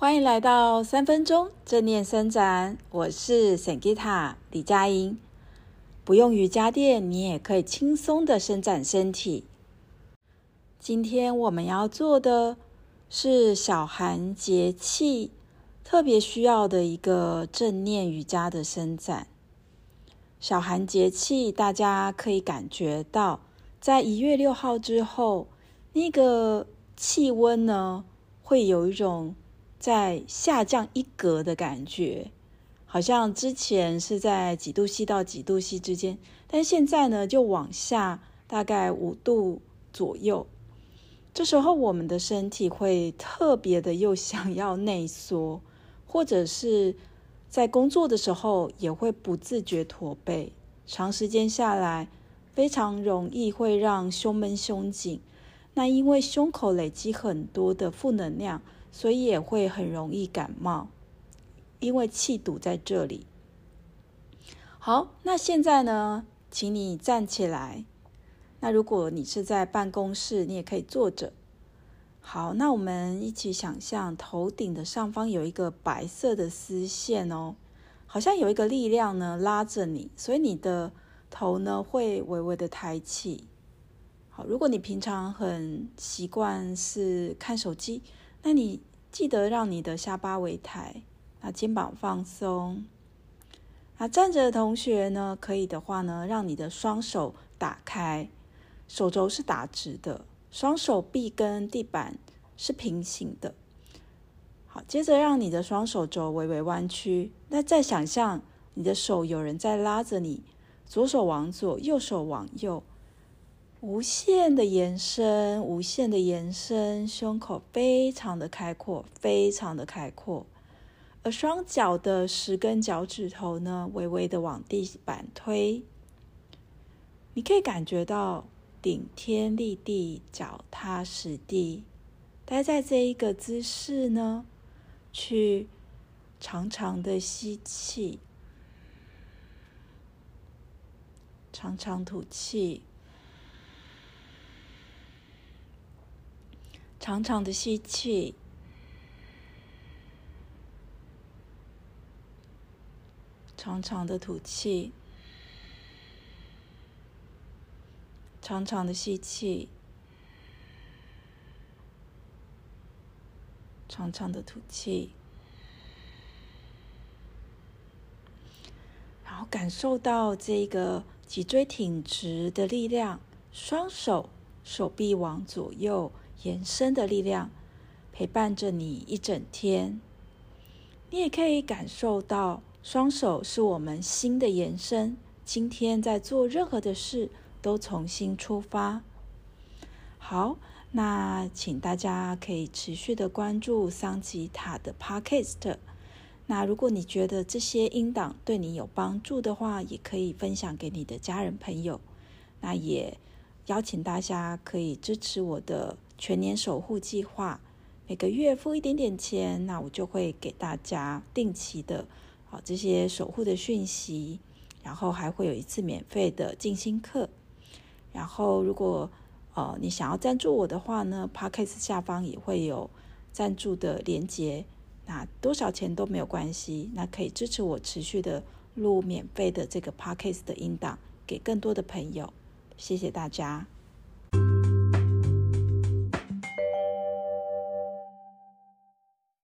欢迎来到三分钟正念伸展，我是 Sangita 李佳莹。不用瑜伽垫，你也可以轻松的伸展身体。今天我们要做的是小寒节气特别需要的一个正念瑜伽的伸展。小寒节气，大家可以感觉到，在一月六号之后，那个气温呢，会有一种在下降一格的感觉，好像之前是在几度 C 到几度 C 之间，但现在呢就往下大概五度左右。这时候我们的身体会特别的又想要内缩，或者是在工作的时候也会不自觉驼背，长时间下来非常容易会让胸闷胸紧。那因为胸口累积很多的负能量。所以也会很容易感冒，因为气堵在这里。好，那现在呢，请你站起来。那如果你是在办公室，你也可以坐着。好，那我们一起想象头顶的上方有一个白色的丝线哦，好像有一个力量呢拉着你，所以你的头呢会微微的抬起。好，如果你平常很习惯是看手机。那你记得让你的下巴微抬，那肩膀放松。那站着的同学呢，可以的话呢，让你的双手打开，手肘是打直的，双手臂跟地板是平行的。好，接着让你的双手肘微微弯曲。那再想象你的手有人在拉着你，左手往左，右手往右。无限的延伸，无限的延伸，胸口非常的开阔，非常的开阔。而双脚的十根脚趾头呢，微微的往地板推。你可以感觉到顶天立地，脚踏实地。待在这一个姿势呢，去长长的吸气，长长吐气。长长的吸气，长长的吐气，长长的吸气，长长的吐气，然后感受到这个脊椎挺直的力量，双手手臂往左右。延伸的力量陪伴着你一整天，你也可以感受到双手是我们心的延伸。今天在做任何的事都从心出发。好，那请大家可以持续的关注桑吉塔的 Podcast。那如果你觉得这些音档对你有帮助的话，也可以分享给你的家人朋友。那也邀请大家可以支持我的。全年守护计划，每个月付一点点钱，那我就会给大家定期的啊这些守护的讯息，然后还会有一次免费的静心课。然后如果呃你想要赞助我的话呢，Podcast 下方也会有赞助的连接，那多少钱都没有关系，那可以支持我持续的录免费的这个 Podcast 的音档给更多的朋友，谢谢大家。